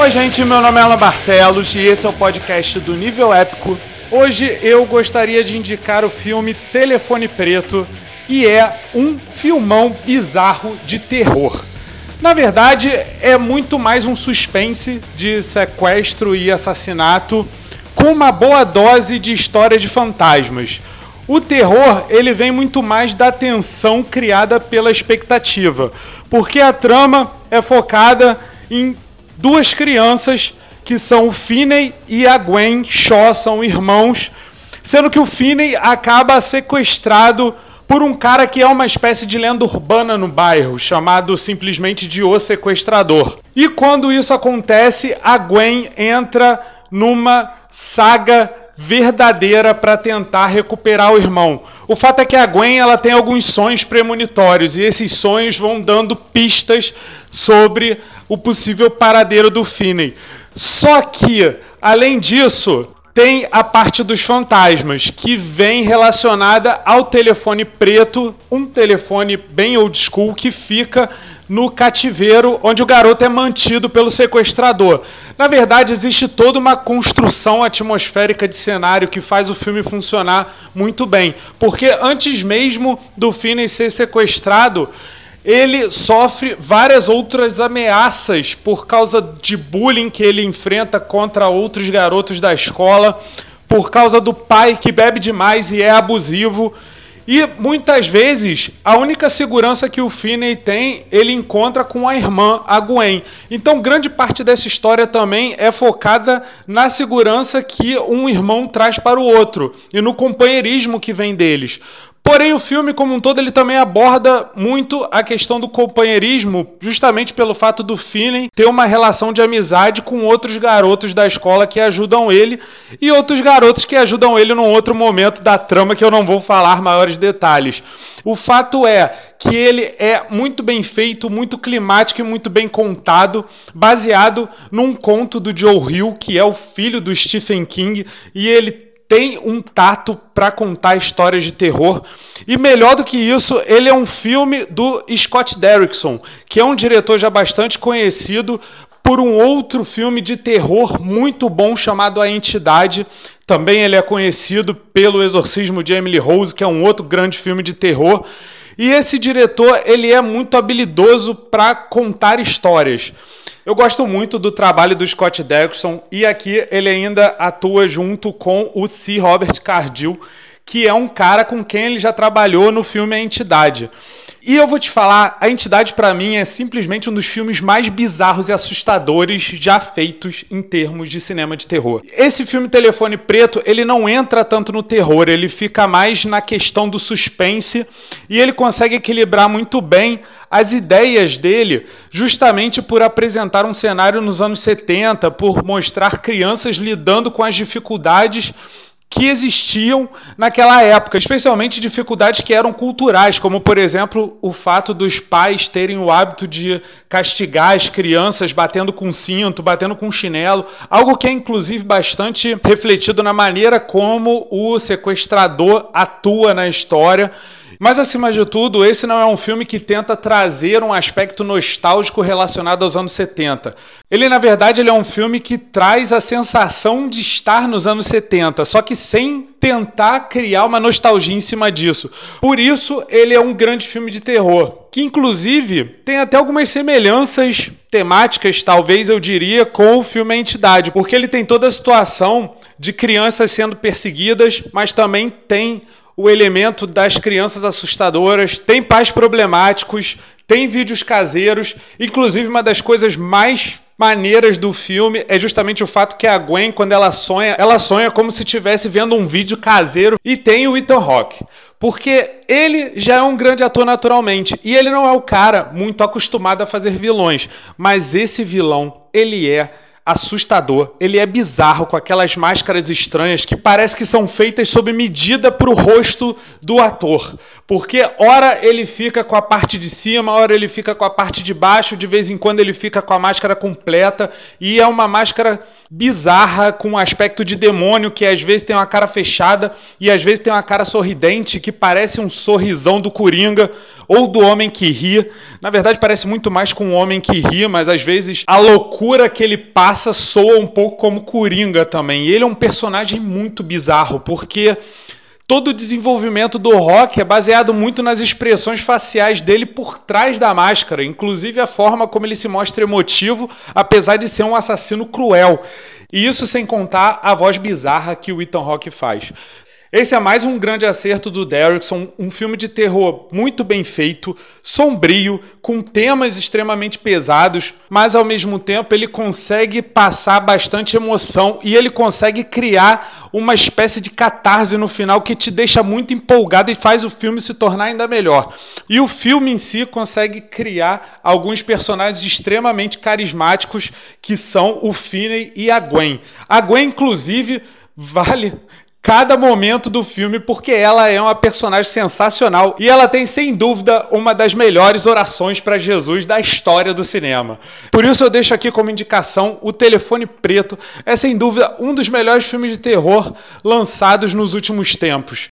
Oi, gente, meu nome é Alan Barcelos e esse é o podcast do Nível Épico. Hoje eu gostaria de indicar o filme Telefone Preto e é um filmão bizarro de terror. Na verdade, é muito mais um suspense de sequestro e assassinato com uma boa dose de história de fantasmas. O terror, ele vem muito mais da tensão criada pela expectativa, porque a trama é focada em duas crianças que são o Finney e a Gwen Shaw, são irmãos, sendo que o Finney acaba sequestrado por um cara que é uma espécie de lenda urbana no bairro, chamado simplesmente de O Sequestrador. E quando isso acontece, a Gwen entra numa saga verdadeira para tentar recuperar o irmão. O fato é que a Gwen ela tem alguns sonhos premonitórios e esses sonhos vão dando pistas sobre o possível paradeiro do Finney. Só que, além disso, tem a parte dos fantasmas, que vem relacionada ao telefone preto, um telefone bem old school que fica no cativeiro onde o garoto é mantido pelo sequestrador. Na verdade, existe toda uma construção atmosférica de cenário que faz o filme funcionar muito bem, porque antes mesmo do Finney ser sequestrado, ele sofre várias outras ameaças por causa de bullying que ele enfrenta contra outros garotos da escola, por causa do pai que bebe demais e é abusivo. E muitas vezes a única segurança que o Finney tem, ele encontra com a irmã, a Gwen. Então, grande parte dessa história também é focada na segurança que um irmão traz para o outro e no companheirismo que vem deles. Porém, o filme como um todo ele também aborda muito a questão do companheirismo, justamente pelo fato do Finney ter uma relação de amizade com outros garotos da escola que ajudam ele e outros garotos que ajudam ele num outro momento da trama que eu não vou falar maiores detalhes. O fato é que ele é muito bem feito, muito climático e muito bem contado, baseado num conto do Joe Hill, que é o filho do Stephen King, e ele tem um tato para contar histórias de terror. E melhor do que isso, ele é um filme do Scott Derrickson, que é um diretor já bastante conhecido por um outro filme de terror muito bom chamado A Entidade. Também ele é conhecido pelo Exorcismo de Emily Rose, que é um outro grande filme de terror. E esse diretor, ele é muito habilidoso para contar histórias. Eu gosto muito do trabalho do Scott Derrickson e aqui ele ainda atua junto com o C. Robert Cardill, que é um cara com quem ele já trabalhou no filme A Entidade. E eu vou te falar, A Entidade para mim é simplesmente um dos filmes mais bizarros e assustadores já feitos em termos de cinema de terror. Esse filme Telefone Preto, ele não entra tanto no terror, ele fica mais na questão do suspense e ele consegue equilibrar muito bem as ideias dele, justamente por apresentar um cenário nos anos 70, por mostrar crianças lidando com as dificuldades que existiam naquela época, especialmente dificuldades que eram culturais, como por exemplo o fato dos pais terem o hábito de castigar as crianças batendo com cinto, batendo com chinelo, algo que é inclusive bastante refletido na maneira como o sequestrador atua na história. Mas acima de tudo, esse não é um filme que tenta trazer um aspecto nostálgico relacionado aos anos 70. Ele, na verdade, ele é um filme que traz a sensação de estar nos anos 70, só que sem tentar criar uma nostalgia em cima disso. Por isso, ele é um grande filme de terror, que inclusive tem até algumas semelhanças temáticas, talvez eu diria, com o filme A Entidade, porque ele tem toda a situação de crianças sendo perseguidas, mas também tem o elemento das crianças assustadoras, tem pais problemáticos, tem vídeos caseiros. Inclusive, uma das coisas mais maneiras do filme é justamente o fato que a Gwen, quando ela sonha, ela sonha como se estivesse vendo um vídeo caseiro e tem o Ethan Hawke. Porque ele já é um grande ator naturalmente e ele não é o cara muito acostumado a fazer vilões, mas esse vilão, ele é assustador, ele é bizarro com aquelas máscaras estranhas que parece que são feitas sob medida para o rosto do ator. Porque ora ele fica com a parte de cima, ora ele fica com a parte de baixo, de vez em quando ele fica com a máscara completa, e é uma máscara bizarra, com um aspecto de demônio, que às vezes tem uma cara fechada e às vezes tem uma cara sorridente, que parece um sorrisão do Coringa ou do homem que ri. Na verdade, parece muito mais com um homem que ri, mas às vezes a loucura que ele passa soa um pouco como Coringa também. E ele é um personagem muito bizarro, porque todo o desenvolvimento do Rock é baseado muito nas expressões faciais dele por trás da máscara, inclusive a forma como ele se mostra emotivo, apesar de ser um assassino cruel. E isso sem contar a voz bizarra que o Ethan Rock faz. Esse é mais um grande acerto do Derrickson, um filme de terror muito bem feito, sombrio, com temas extremamente pesados, mas ao mesmo tempo ele consegue passar bastante emoção e ele consegue criar uma espécie de catarse no final que te deixa muito empolgado e faz o filme se tornar ainda melhor. E o filme em si consegue criar alguns personagens extremamente carismáticos que são o Finney e a Gwen. A Gwen, inclusive, vale cada momento do filme porque ela é uma personagem sensacional e ela tem sem dúvida uma das melhores orações para Jesus da história do cinema. Por isso eu deixo aqui como indicação O Telefone Preto, é sem dúvida um dos melhores filmes de terror lançados nos últimos tempos.